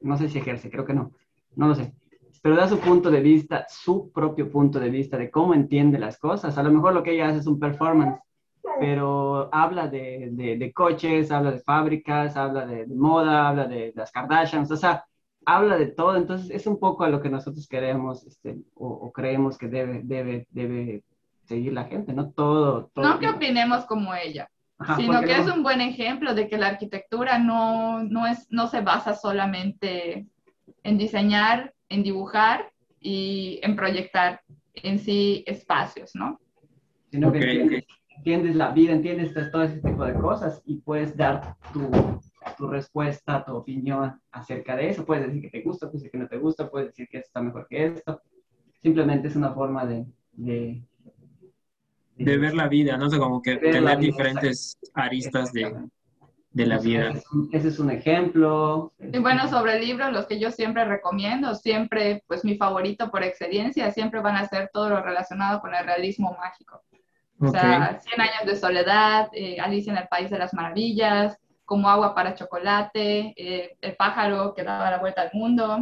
No sé si ejerce, creo que no, no lo sé. Pero da su punto de vista, su propio punto de vista de cómo entiende las cosas. A lo mejor lo que ella hace es un performance, pero habla de, de, coches, habla de fábricas, habla de, moda, habla de, las Kardashians, o sea, habla de todo. Entonces es un poco a lo que nosotros queremos este, o, creemos que debe, debe, debe seguir la gente, ¿no? Todo. todo no que opinemos como ella sino que es un buen ejemplo de que la arquitectura no, no, es, no se basa solamente en diseñar, en dibujar y en proyectar en sí espacios, ¿no? Sino que entiendes, la vida, entiendes todo ese tipo de cosas y puedes dar tu, tu, respuesta, tu opinión acerca de eso. Puedes decir que te gusta, puedes decir que no te gusta, puedes decir que esto está mejor que esto. Simplemente es una forma de, de de ver la vida, ¿no? sé, como que tener diferentes aristas de, de la vida. Ese es un ejemplo. Y bueno, sobre libros, los que yo siempre recomiendo, siempre, pues mi favorito por excelencia, siempre van a ser todo lo relacionado con el realismo mágico. O sea, Cien años de soledad, eh, Alicia en el País de las Maravillas, como agua para chocolate, eh, el pájaro que daba la vuelta al mundo,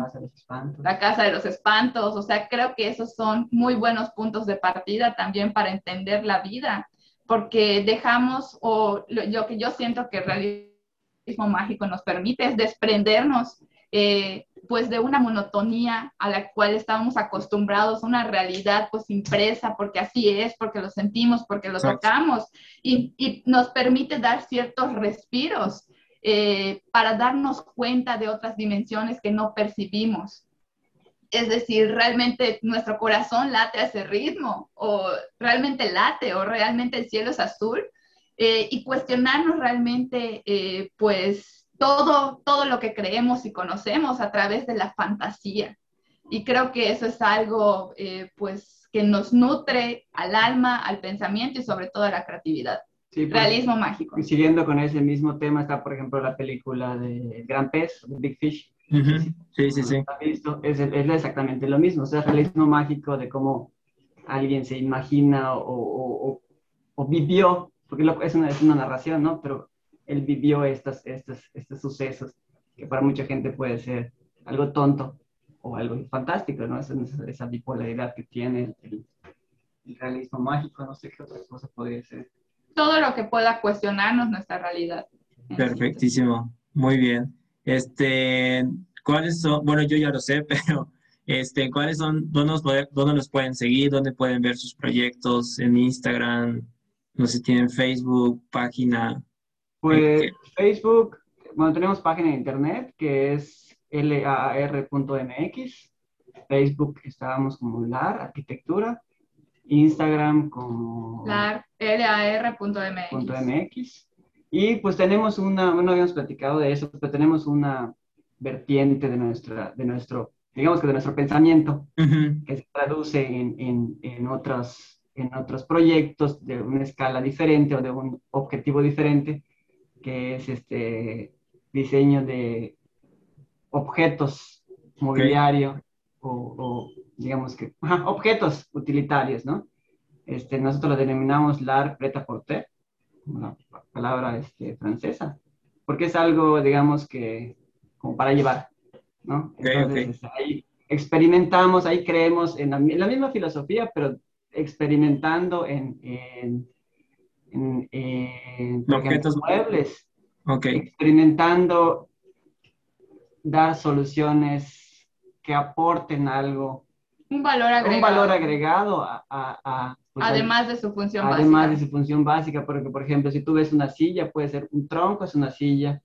la casa de los espantos, o sea, creo que esos son muy buenos puntos de partida también para entender la vida, porque dejamos, o lo, que yo siento que el realismo mágico nos permite es desprendernos eh, pues de una monotonía a la cual estábamos acostumbrados, una realidad pues impresa, porque así es, porque lo sentimos, porque lo tocamos, y, y, nos permite dar ciertos respiros eh, para darnos cuenta de otras dimensiones que no percibimos. Es decir, realmente nuestro corazón late a ese ritmo, o realmente late, o realmente el cielo es azul, eh, y cuestionarnos realmente, eh, pues, todo, todo lo que creemos y conocemos a través de la fantasía. Y creo que eso es algo, eh, pues, que nos nutre al alma, al pensamiento y sobre todo a la creatividad. Sí, pues, Realismo mágico. Y siguiendo con ese mismo tema está, por ejemplo, la película de Gran Pez, Big Fish. Sí, sí, sí. Es, es, exactamente lo mismo, o sea, realismo mágico de cómo alguien se imagina o, o, o, vivió, porque es, una, es una narración, ¿no? Pero él vivió estos, estos, estos sucesos que para mucha gente puede ser algo tonto o algo fantástico, ¿no? Esa, esa bipolaridad que tiene el, realismo mágico, no sé qué otra cosa podría ser. Todo lo que pueda cuestionarnos nuestra realidad. Perfectísimo, muy bien. Este, ¿cuáles son? Bueno, yo ya lo sé, pero este, ¿cuáles son? ¿Dónde nos, dónde nos pueden seguir? ¿Dónde pueden ver sus proyectos? ¿En Instagram? No sé si tienen Facebook, página. Pues Facebook, bueno, tenemos página de internet que es lar.mx, Facebook estábamos como LAR, arquitectura, Instagram como lar.mx. Y pues tenemos una, no habíamos platicado de eso, pero tenemos una vertiente de, nuestra, de nuestro, digamos que de nuestro pensamiento, que se traduce en, en, en, otros, en otros proyectos de una escala diferente o de un objetivo diferente, que es este diseño de objetos mobiliario o, digamos que objetos utilitarios, ¿no? Este, nosotros lo denominamos l'art prêt à porter, una palabra este, francesa, porque es algo, digamos que, como para llevar, ¿no? Entonces, este, ahí experimentamos, ahí creemos en la, misma filosofía, pero experimentando en, en en, objetos muebles, experimentando dar soluciones que aporten algo. Un valor agregado. Un valor agregado a... Pues, además de su función básica. Además de su función básica, porque por ejemplo, si tú ves una silla, puede ser un tronco es una silla,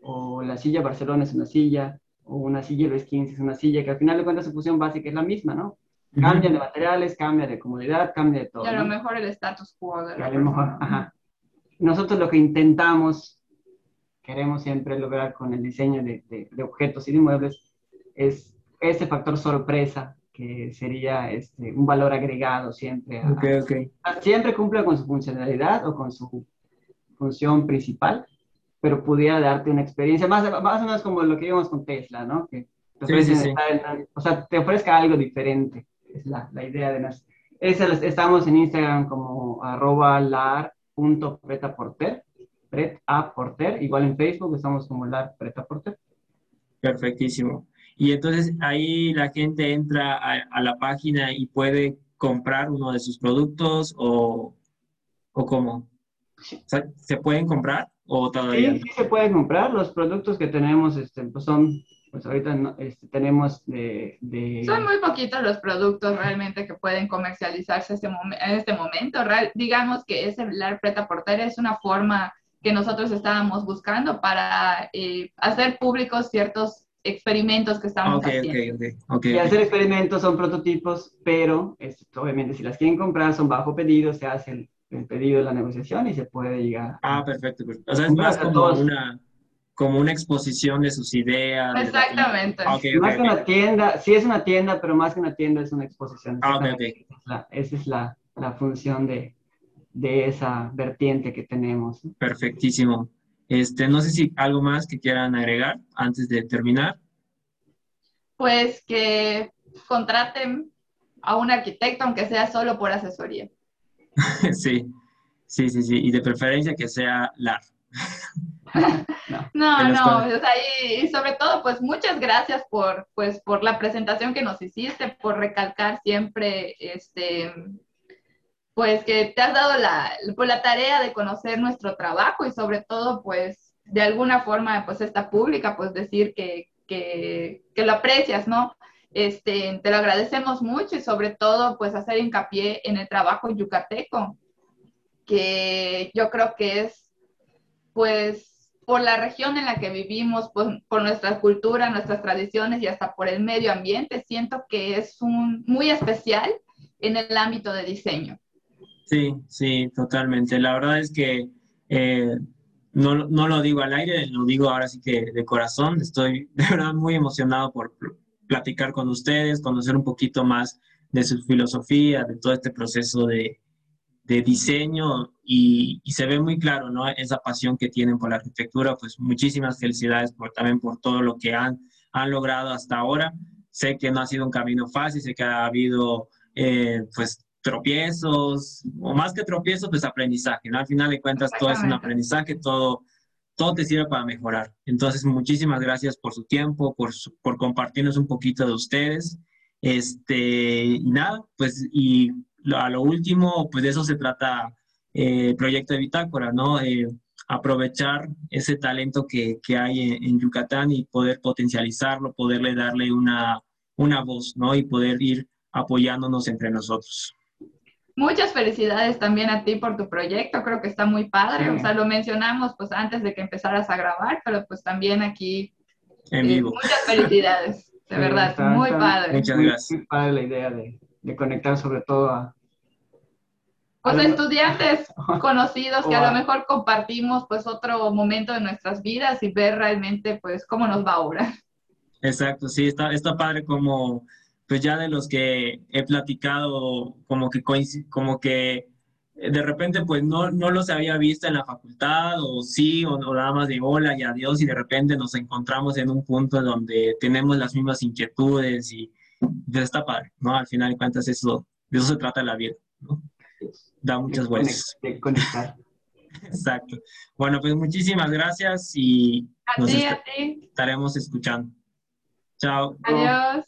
o la silla Barcelona es una silla, o una silla Luis XV es una silla, que al final de cuentas su función básica es la misma, ¿no? Cambia de materiales, cambia de comodidad, cambia de todo. Y a lo mejor el status quo de a lo mejor, ajá. Nosotros lo que intentamos, queremos siempre lograr con el diseño de, de, objetos y de inmuebles, es ese factor sorpresa que sería este, un valor agregado siempre. Siempre cumple con su funcionalidad o con su función principal, pero pudiera darte una experiencia más, más o menos como lo que vimos con Tesla, ¿no? Que te o sea, te ofrezca algo diferente. Es la, la idea de las... estamos en Instagram como arroba lar.pretaporter, pretaporter, igual en Facebook estamos como lar pretaporter. Perfectísimo. Y entonces ahí la gente entra a, la página y puede comprar uno de sus productos o, o cómo. ¿Se pueden comprar o todavía? Sí, sí se pueden comprar. Los productos que tenemos este, pues son, pues ahorita este, tenemos de, Son muy poquitos los productos realmente que pueden comercializarse este en este momento. Real, digamos que ese celular preta portera es una forma que nosotros estábamos buscando para eh, hacer públicos ciertos experimentos que estamos haciendo. y hacer experimentos son prototipos, pero obviamente si las quieren comprar son bajo pedido, se hace el, pedido de la negociación y se puede llegar. Ah, perfecto. O sea, es más como una, como una exposición de sus ideas. Exactamente. más que una tienda, sí es una tienda, pero más que una tienda es una exposición. Ah, esa es la, la función de, de esa vertiente que tenemos. Perfectísimo. Este, no sé si algo más que quieran agregar antes de terminar. Pues que contraten a un arquitecto, aunque sea solo por asesoría. sí, sí, sí, sí. Y de preferencia que sea la. No, no, o sea, y, sobre todo, pues muchas gracias por, pues, por la presentación que nos hiciste, por recalcar siempre este, pues que te has dado la, pues, la tarea de conocer nuestro trabajo y sobre todo, pues, de alguna forma, pues, esta pública, pues, decir que, que, que lo aprecias, ¿no? Este, te lo agradecemos mucho y sobre todo, pues, hacer hincapié en el trabajo yucateco, que yo creo que es, pues, por la región en la que vivimos, por nuestra cultura, nuestras tradiciones y hasta por el medio ambiente, siento que es un muy especial en el ámbito de diseño. Sí, sí, totalmente. La verdad es que eh, no, no, lo digo al aire, lo digo ahora sí que de corazón. Estoy de verdad muy emocionado por platicar con ustedes, conocer un poquito más de su filosofía, de todo este proceso de, de diseño y, y, se ve muy claro, ¿no? Esa pasión que tienen por la arquitectura, pues muchísimas felicidades por, también por todo lo que han, han logrado hasta ahora. Sé que no ha sido un camino fácil, sé que ha habido, eh, pues, tropiezos, o más que tropiezos, pues aprendizaje, ¿no? Al final de cuentas todo es un aprendizaje, todo, todo te sirve para mejorar. Entonces, muchísimas gracias por su tiempo, por, por compartirnos un poquito de ustedes. Este, y nada, pues, y a lo último, pues de eso se trata eh, el proyecto de Bitácora, ¿no? Eh, aprovechar ese talento que, que hay en, en, Yucatán y poder potencializarlo, poderle darle una, una voz, ¿no? Y poder ir apoyándonos entre nosotros. Muchas felicidades también a ti por tu proyecto, creo que está muy padre, o sea, lo mencionamos pues antes de que empezaras a grabar, pero pues también aquí en eh, vivo. muchas felicidades, de verdad, muy padre. Muchas gracias. Muy padre la idea de, de conectar sobre todo a... Pues estudiantes conocidos que a lo mejor compartimos pues otro momento de nuestras vidas y ver realmente pues cómo nos va ahora. Exacto, sí, está, está padre como pues ya de los que he platicado, como que, como que de repente pues no, no los había visto en la facultad o sí, o, nada más de hola y adiós y de repente nos encontramos en un punto donde tenemos las mismas inquietudes y pues está padre, ¿no? Al final de cuentas eso, de eso se trata la vida, ¿no? Da muchas vueltas. Exacto. Bueno, pues muchísimas gracias y a ti, a ti. estaremos escuchando. Chao. Adiós.